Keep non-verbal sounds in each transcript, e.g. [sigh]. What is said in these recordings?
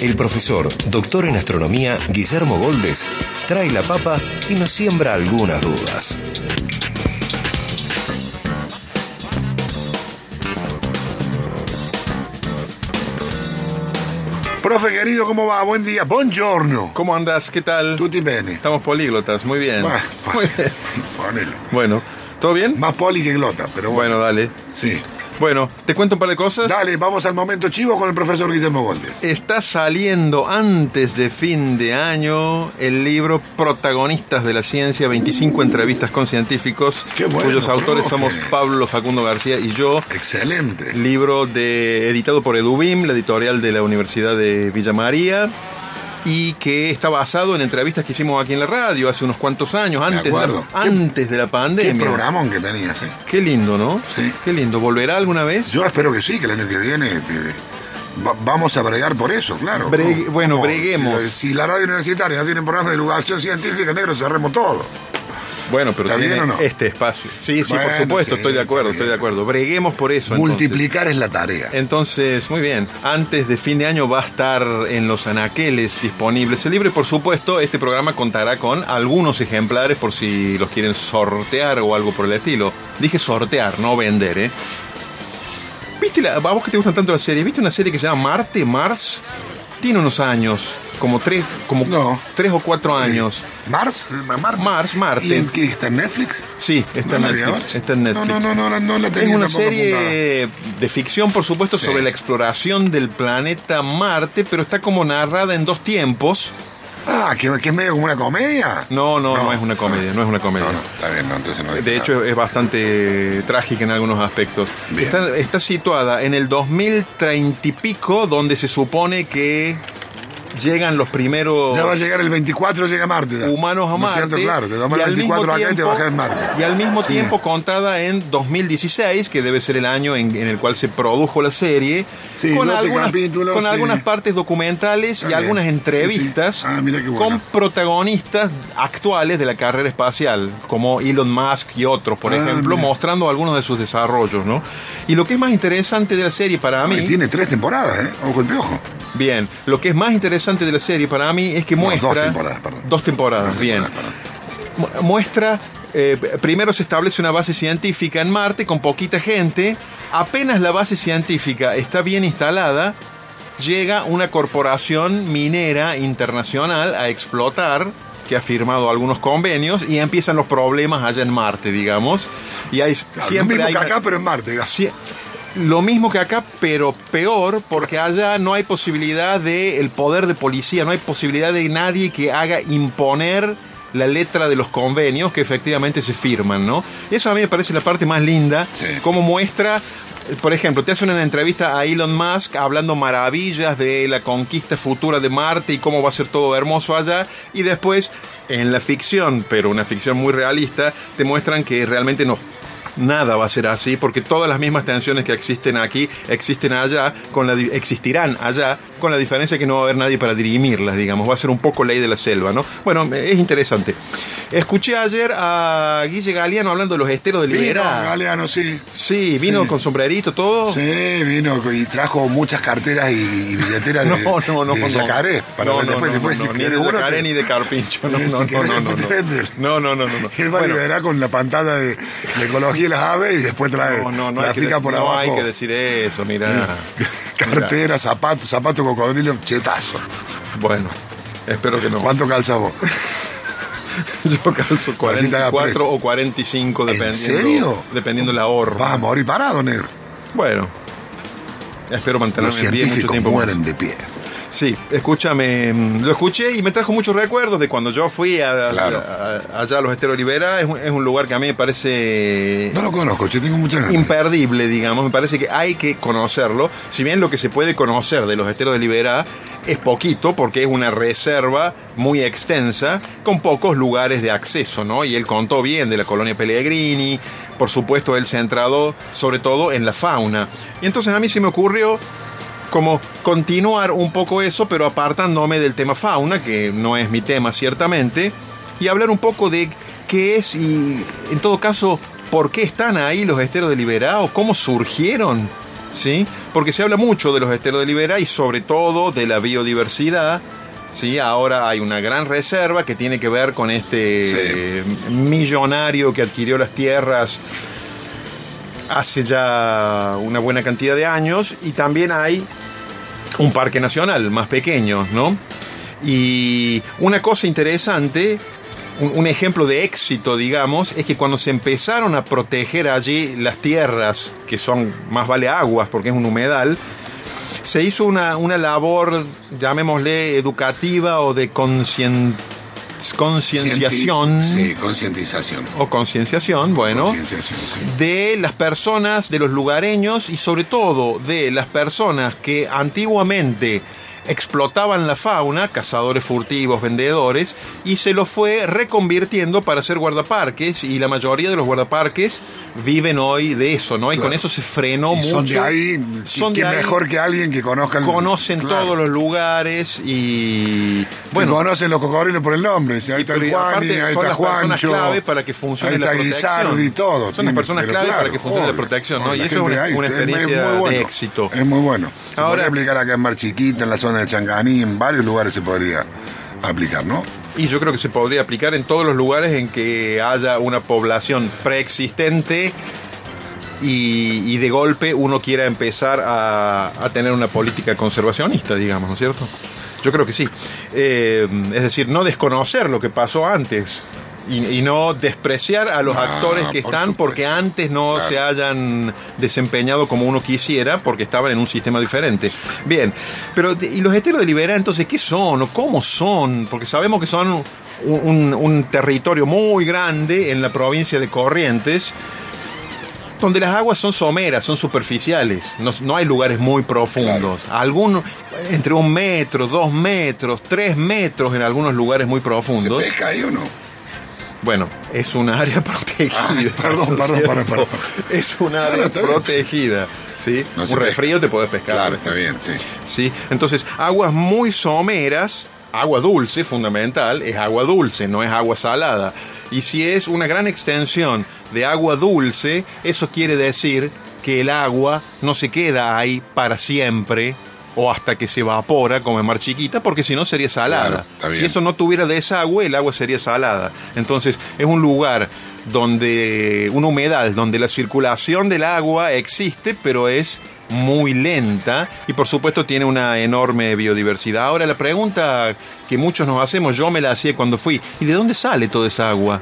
el profesor, doctor en astronomía, Guillermo Goldes, trae la papa y nos siembra algunas dudas. Profe querido, ¿cómo va? Buen día. Buongiorno. ¿Cómo andas? ¿Qué tal? Tutti bene. Estamos políglotas, muy bien. Bueno, Muy bien. ponelo. Bueno, ¿todo bien? Más poli que glota, pero bueno. Bueno, dale. Sí. Bueno, ¿te cuento un par de cosas? Dale, vamos al momento chivo con el profesor Guillermo Goldes. Está saliendo antes de fin de año el libro Protagonistas de la Ciencia, 25 entrevistas con científicos, Qué bueno, cuyos autores profe. somos Pablo Facundo García y yo. Excelente. Libro de, editado por Edubim, la editorial de la Universidad de Villa María, y que está basado en entrevistas que hicimos aquí en la radio hace unos cuantos años, antes, de la. ¿Qué- antes de la Qué pandemia. programón que tenías, ¿eh? Qué lindo, ¿no? Sí. Qué lindo. ¿Volverá alguna vez? Yo espero que sí, que el año que viene te- va- vamos a bregar por eso, claro. Bueno, breguemos. Si, si la radio universitaria no tiene programa de divulgación científica, negro, cerremos todo. Bueno, pero ¿Está bien tiene no? este espacio. Sí, sí, por supuesto, sí, estoy de acuerdo, estoy de acuerdo. Breguemos por eso. entonces. Multiplicar es la tarea. Entonces, muy bien. Antes de fin de año va a estar en los anaqueles disponibles el libro y por supuesto este programa contará con algunos ejemplares por si los quieren sortear o algo por el estilo. Dije sortear, no vender, ¿eh? ¿Viste la, a vos que te gustan tanto las series? ¿Viste una serie que se llama Marte, Mars? Tiene unos años, como tres, como No. tres o cuatro años. ¿Mars? ¿Marte? Mars, Marte. ¿Y está en Netflix? Sí, está en No Netflix. Mars. Está en Netflix. No, no, no, no, no la tenía Es una serie de ficción, por supuesto, Sí. sobre la exploración del planeta Marte, pero está como narrada en dos tiempos. Ah, que, que es medio como una comedia. No, no, no, es una comedia, no es una comedia. No, no, está bien, no, entonces no De nada. hecho, es bastante trágica en algunos aspectos. Está, está situada en el 2030 y pico, donde se supone que llegan los primeros Ya va a llegar el 24, llega Marte. ya. humanos a ¿No Marte. cierto? Claro, te tomas el al 24 mismo acá y te tiempo- bajas en Marte. Y al mismo Sí. tiempo contada en 2016, que debe ser el año en, en el cual se produjo la serie, Sí, con, 12 algunas, con sí. algunas partes documentales Está y algunas entrevistas Ah, con protagonistas actuales de la carrera espacial, como Elon Musk y otros, por Ah, ejemplo, mira. mostrando algunos de sus desarrollos, ¿no? Y lo que es más interesante de la serie para mí... Tiene tres temporadas, ¿eh? Ojo el piojo. Bien, lo que es más interesante de la serie para mí es que No, muestra... dos temporadas, perdón. Dos temporadas, Dos bien. Muestra, eh, primero se establece una base científica en Marte con poquita gente. Apenas la base científica está bien instalada, llega una corporación minera internacional a explotar que ha firmado algunos convenios y empiezan los problemas allá en Marte, digamos. Y hay Claro, siempre lo mismo hay que acá, pero en Marte. digamos. Lo mismo que acá, pero peor, porque allá no hay posibilidad de el poder de policía, no hay posibilidad de nadie que haga imponer la letra de los convenios que efectivamente se firman, ¿no? Eso a mí me parece la parte más linda, Sí. como muestra, por ejemplo, te hacen una entrevista a Elon Musk hablando maravillas de la conquista futura de Marte y cómo va a ser todo hermoso allá, y después, en la ficción, pero una ficción muy realista, te muestran que realmente no, Nada va a ser así porque todas las mismas tensiones que existen aquí existen allá, con la, existirán allá, con la diferencia que no va a haber nadie para dirimirlas, digamos. Va a ser un poco ley de la selva, ¿no? Bueno, es interesante. Escuché ayer a Guille Galeano hablando de los esteros de Vino, Libera. Galeano, sí. Sí, vino Sí. con sombrerito, todo. Sí, vino y trajo muchas carteras y, y billeteras de, [laughs] No, no, no, de no. yacaré. Para no, no, después, no, después, no, si no, ni de yacaré te- ni de carpincho. No, [laughs] Si no, no, querés, no, no, no. No, no, no, no, no. Él va Bueno, a liberar con la pantalla de, de ecología y las aves y después trae no, no, no, trafica de- por no abajo. hay que decir eso, mira. [laughs] Cartera, zapatos, zapato cocodrilo, chetazo. Bueno, espero que no. ¿Cuánto calzas vos? [laughs] Yo calzo Así te haga 44 preso. o 45 ¿En dependiendo, serio? dependiendo la horra. Vas a morir parado, negro. Bueno, espero Los mantenerme en pie mucho tiempo mueren más. de pie. Sí, escúchame, mm, lo escuché y me trajo muchos recuerdos de cuando yo fui a, Claro. a- allá a los Esteros Olivera. Es, es un lugar que a mí me parece No lo conozco, yo tengo muchas ganas. imperdible, digamos. Me parece que hay que conocerlo. Si bien lo que se puede conocer de los esteros de Liberá es poquito porque es una reserva muy extensa con pocos lugares de acceso, ¿no? Y él contó bien de la colonia Pellegrini, por supuesto él centrado sobre todo en la fauna. Y entonces a mí se me ocurrió como continuar un poco eso, pero apartándome del tema fauna, que no es mi tema ciertamente, y hablar un poco de qué es y en todo caso por qué están ahí los esteros de Liberá cómo surgieron, ¿sí? Porque se habla mucho de los esteros de Liberá y sobre todo de la biodiversidad. Sí, ahora hay una gran reserva que tiene que ver con este millonario que adquirió las tierras hace ya una buena cantidad de años y también hay un parque nacional más pequeño, ¿no? Y una cosa interesante, un, ejemplo de éxito, digamos, es que cuando se empezaron a proteger allí las tierras, que son más vale aguas porque es un humedal, se hizo una, una labor, llamémosle, educativa o de concienciación concienciación. Sí, concientización. O concienciación, bueno. De las personas, de los lugareños y sobre todo de las personas que antiguamente explotaban la fauna, cazadores furtivos, vendedores, y se lo fue reconvirtiendo para ser guardaparques, y la mayoría de los guardaparques viven hoy de eso, ¿no? Y con eso se frenó mucho. Son de ahí, son de mejor que alguien que conozca Conocen todos los lugares y... Bueno, conocen los cocodrilos por el nombre, ahí está el Juan, ahí está son las Juancho, personas clave para que funcione la protección. y todo. Son las personas clave para que funcione la protección, ¿no? Y eso es una, experiencia de éxito. Es muy bueno. Se Ahora, aplicar acá en Mar Chiquita, en la zona de Changaní, en varios lugares se podría aplicar, ¿no? Y yo creo que se podría aplicar en todos los lugares en que haya una población preexistente y, de golpe uno quiera empezar a, a, tener una política conservacionista, digamos, ¿no es cierto? Yo creo que sí. Eh, es decir, no desconocer lo que pasó antes y, no despreciar a los actores que están porque antes no se hayan desempeñado como uno quisiera porque estaban en un sistema diferente. Bien, pero ¿y los esteros de Libera entonces qué son o cómo son? Porque sabemos que son un, territorio muy grande en la provincia de Corrientes donde las aguas son someras, son superficiales, no, hay lugares muy profundos. Algunos, entre un metro, dos metros, tres metros en algunos lugares muy profundos. ¿Se pesca ahí o no? Bueno, es un área [laughs] protegida. perdón, perdón, perdón, Es un área protegida. ¿sí? un resfrío te puedes pescar. Claro, está bien, sí. sí. Entonces, aguas muy someras, agua dulce, fundamental, es agua dulce, no es agua salada. Y si es una gran extensión de agua dulce, eso quiere decir que el agua no se queda ahí para siempre, o hasta que se evapora como en mar chiquita, porque si no sería salada. si eso no tuviera desagüe, el agua sería salada. Entonces es un lugar donde, un humedal, donde la circulación del agua existe, pero es muy lenta y por supuesto tiene una enorme biodiversidad. Ahora la pregunta que muchos nos hacemos, yo me la hacía cuando fui, ¿y de dónde sale toda esa agua?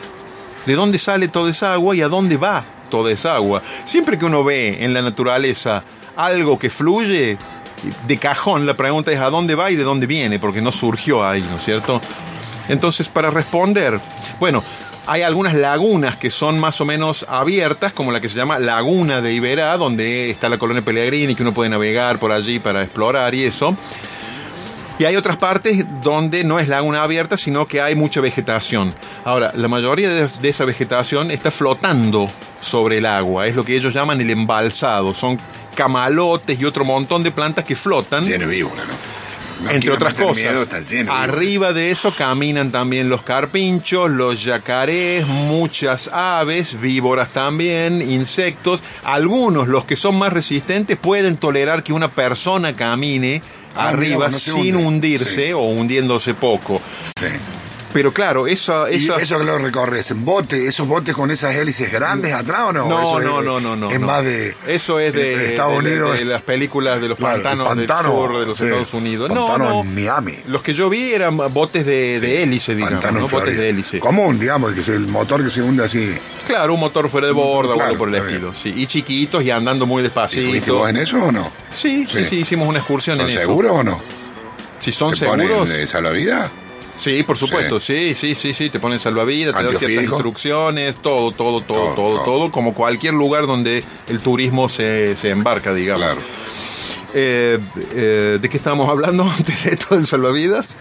¿De dónde sale toda esa agua y a dónde va toda esa agua? Siempre que uno ve en la naturaleza algo que fluye, de cajón la pregunta es a dónde va y de dónde viene, porque no surgió ahí, ¿no es cierto? Entonces, para responder, bueno, hay algunas lagunas que son más o menos abiertas, como la que se llama Laguna de Iberá, donde está la colonia Pellegrini, que uno puede navegar por allí para explorar y eso. Y hay otras partes donde no es laguna abierta, sino que hay mucha vegetación. Ahora, la mayoría de, esa vegetación está flotando sobre el agua, es lo que ellos llaman el embalsado. Son camalotes y otro montón de plantas que flotan. Lleno víbora, ¿no? entre otras cosas. Arriba de eso caminan también los carpinchos, los yacarés, muchas aves, víboras también, insectos. Algunos, los que son más resistentes, pueden tolerar que una persona camine ah, arriba sin hundirse o hundiéndose poco. Sí. Pero claro, eso... Eso, eso que lo recorres, en bote, esos botes con esas hélices grandes atrás o no? No, no, no, no, no. Es más de... Eso es de, Estados Unidos. De, las películas de los pantanos del sur de los Estados Unidos. No, no. En Miami. Los que yo vi eran botes de, de hélice, digamos, ¿no? Botes de hélice. Común, digamos, que es el motor que se hunde así. Claro, un motor fuera de borda o algo por el estilo. Sí, y chiquitos y andando muy despacito. ¿Y vos en eso o no? Sí, sí, sí, hicimos una excursión en eso. ¿Seguro o no? Si son seguros. ¿De salvavidas? Sí, por supuesto, sí, sí, sí, sí, te ponen salvavidas, te dan ciertas instrucciones, todo, todo, todo, todo, todo, como cualquier lugar donde el turismo se, se embarca, digamos. Claro. Eh, eh, ¿De qué estábamos hablando [laughs] antes de esto del salvavidas?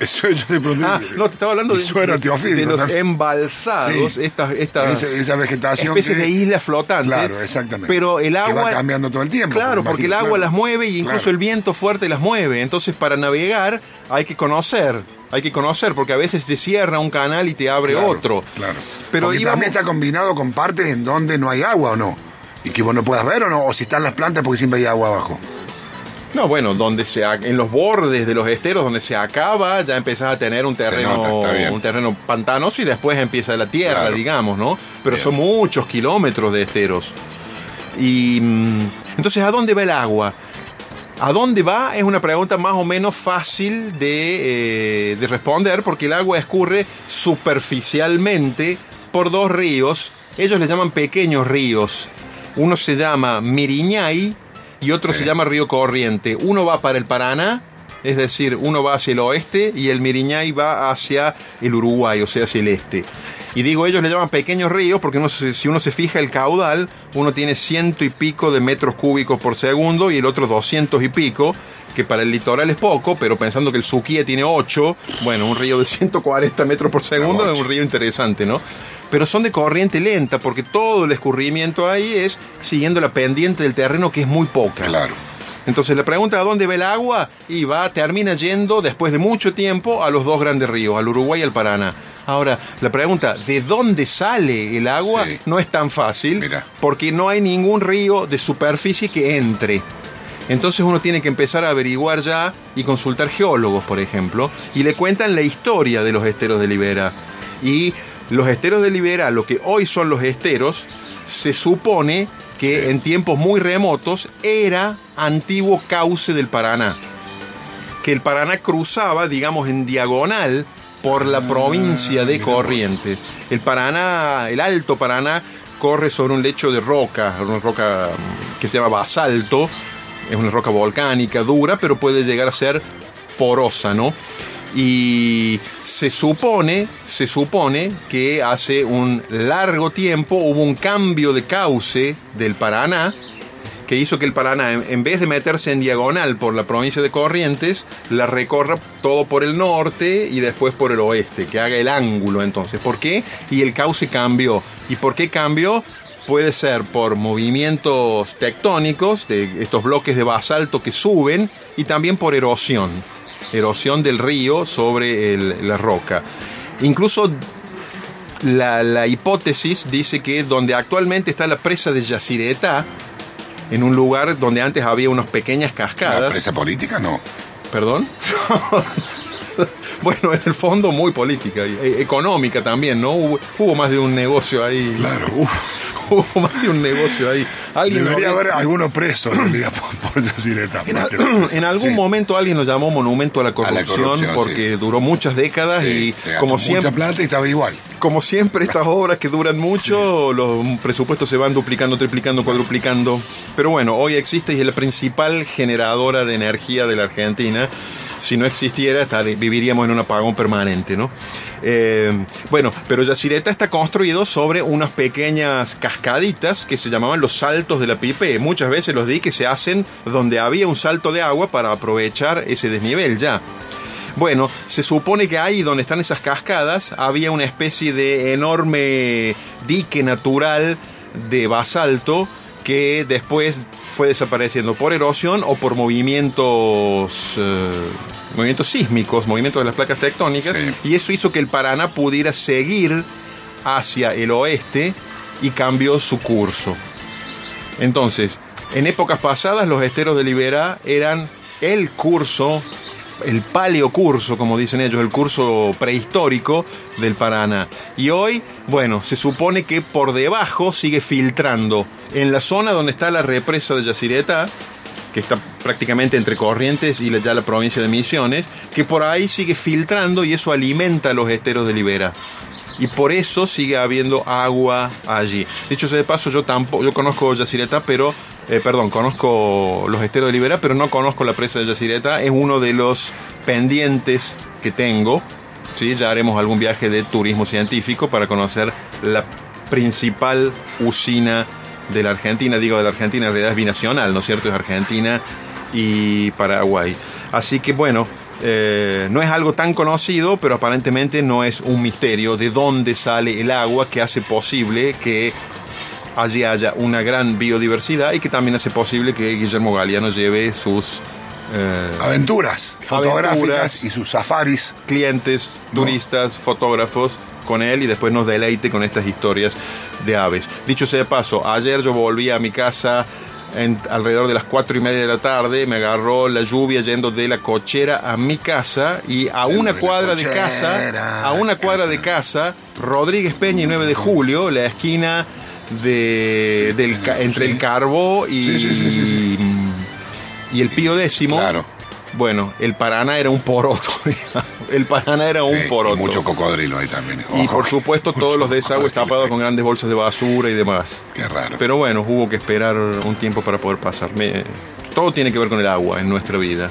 Eso yo te pregunté. Ah, no, te estaba hablando de, de- de los embalsados, Sí. estas, estas Esa- esa vegetación especies que- de islas flotantes. Claro, exactamente. Pero el Que agua va cambiando todo el tiempo, Claro, porque el agua claro. las mueve y incluso Claro. el viento fuerte las mueve. Entonces, para navegar hay que conocer, hay que conocer, porque a veces te cierra un canal y te abre Claro, otro. Claro. Pero íbamos- también está combinado con partes en donde no hay agua o no. Y que vos no puedas ver o no. O si están las plantas porque siempre hay agua abajo. No, bueno, donde se en los bordes de los esteros donde se acaba, ya empezás a tener un terreno, nota, un terreno pantanoso y después empieza la tierra, Claro. digamos, ¿no? Pero Bien. son muchos kilómetros de esteros. Y mm, entonces, ¿a dónde va el agua? ¿A dónde va? Es una pregunta más o menos fácil de, eh, de responder porque el agua escurre superficialmente por dos ríos. Ellos le llaman pequeños ríos. Uno se llama Miriñay y otro Sí. se llama Río Corriente. Uno va para el Paraná, es decir, uno va hacia el oeste y el Miriñay va hacia el Uruguay, o sea, hacia el este. Y digo, ellos le llaman pequeños ríos porque uno si uno se fija el caudal, uno tiene ciento y pico de metros cúbicos por segundo y el otro doscientos y pico, que para el litoral es poco, pero pensando que el Suquía tiene 8, bueno, un río de 140 metros por segundo es un ocho. río interesante, ¿no? Pero son de corriente lenta porque todo el escurrimiento ahí es siguiendo la pendiente del terreno que es muy poca. Claro. Entonces la pregunta ¿a dónde va el agua? Y va, termina yendo después de mucho tiempo a los dos grandes ríos, al Uruguay y al Paraná. Ahora, la pregunta, ¿de dónde sale el agua? Sí. No es tan fácil, Mira. porque no hay ningún río de superficie que entre. Entonces uno tiene que empezar a averiguar ya y consultar geólogos, por ejemplo, y le cuentan la historia de los esteros de Libera. Y los esteros de Libera, lo que hoy son los esteros, se supone que en tiempos muy remotos era antiguo cauce del Paraná. Que el Paraná cruzaba, digamos, en diagonal por la provincia de Corrientes. El Paraná, el Alto Paraná, corre sobre un lecho de roca, una roca mm, que se llama basalto, es una roca volcánica dura, pero puede llegar a ser porosa, ¿no? Y se supone, se supone que hace un largo tiempo hubo un cambio de cauce del Paraná que hizo que el Paraná, en, vez de meterse en diagonal por la provincia de Corrientes, la recorra todo por el norte y después por el oeste, que haga el ángulo entonces. ¿Por qué? Y el cauce cambió. ¿Y por qué cambió? Puede ser por movimientos tectónicos, de estos bloques de basalto que suben, y también por erosión. Erosión del río sobre la roca. Incluso la, la hipótesis dice que donde actualmente está la presa de Yacyretá, en un lugar donde antes había unas pequeñas ¿La cascadas. presa política? No. ¿Perdón? [laughs] bueno, en el fondo muy política y e- económica también, ¿no? Hubo, hubo más de un negocio ahí. Claro. Uf. Hubo más de un negocio ahí. Alguien Debería haber algunos presos en por, al- [clears throat] en algún Sí. momento alguien lo llamó monumento a la corrupción, corrupción, porque sí. duró muchas décadas Sí, y se como mucha siempre plata y estaba igual. como siempre estas obras que duran mucho, los presupuestos se van duplicando, triplicando, cuadruplicando. Pero bueno, hoy existe y es la principal generadora de energía de la Argentina. Si no existiera, viviríamos en un apagón permanente, ¿no? Eh, bueno, pero Yacireta está construido sobre unas pequeñas cascaditas que se llamaban los saltos de la Pipe. Muchas veces los diques se hacen donde había un salto de agua para aprovechar ese desnivel ya. Bueno, se supone que ahí donde están esas cascadas había una especie de enorme dique natural de basalto que después fue desapareciendo por erosión o por movimientos eh, movimientos sísmicos, movimientos de las placas tectónicas Sí. y eso hizo que el Paraná pudiera seguir hacia el oeste y cambió su curso. Entonces, en épocas pasadas los esteros de Libera eran el curso, el paleocurso, como dicen ellos, el curso prehistórico del Paraná. Y hoy, bueno, se supone que por debajo sigue filtrando. En la zona donde está la represa de Yacireta, que está prácticamente entre Corrientes y ya la provincia de Misiones, que por ahí sigue filtrando y eso alimenta los esteros de Libera. Y por eso sigue habiendo agua allí. Dicho sea de paso, yo tampoco, yo conozco Yacireta, pero, eh, perdón, conozco los esteros de Libera, pero no conozco la presa de Yacireta. Es uno de los pendientes que tengo. ¿sí? Ya haremos algún viaje de turismo científico para conocer la principal usina de la Argentina. Digo de la Argentina, en realidad es binacional, ¿no es cierto? Es Argentina y Paraguay. Así que bueno, eh, no es algo tan conocido, pero aparentemente no es un misterio de dónde sale el agua que hace posible que allí haya una gran biodiversidad y que también hace posible que Guillermo Galeano lleve sus eh, Aventuras fotográficas Aventuras. y sus safaris. clientes, turistas, fotógrafos con él y después nos deleite con estas historias de aves. Dicho sea de paso, ayer yo volví a mi casa en- alrededor de las cuatro y media de la tarde, me agarró la lluvia yendo de la cochera a mi casa y a una de cuadra de casa, a una casa. cuadra de casa, Rodríguez Peña y 9 de julio, la esquina de, del, entre el Carbó y, Sí, sí, sí, sí, y el Pío décimo. Claro. Bueno, el Paraná era un poroto. [laughs] digamos. El Paraná era un Sí, y poroto. mucho cocodrilo ahí también. Y por supuesto [laughs] todos los desagües tapados con grandes bolsas de basura y demás. Qué raro. Pero bueno, hubo que esperar un tiempo para poder pasar. Me- todo tiene que ver con el agua en nuestra vida.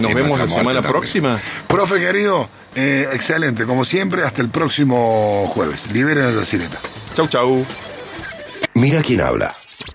Nos Y vemos la semana también. próxima. Profe querido, eh, excelente. Como siempre, hasta el próximo jueves. Liberen a la sireta. Chau, chau. Mira quién habla.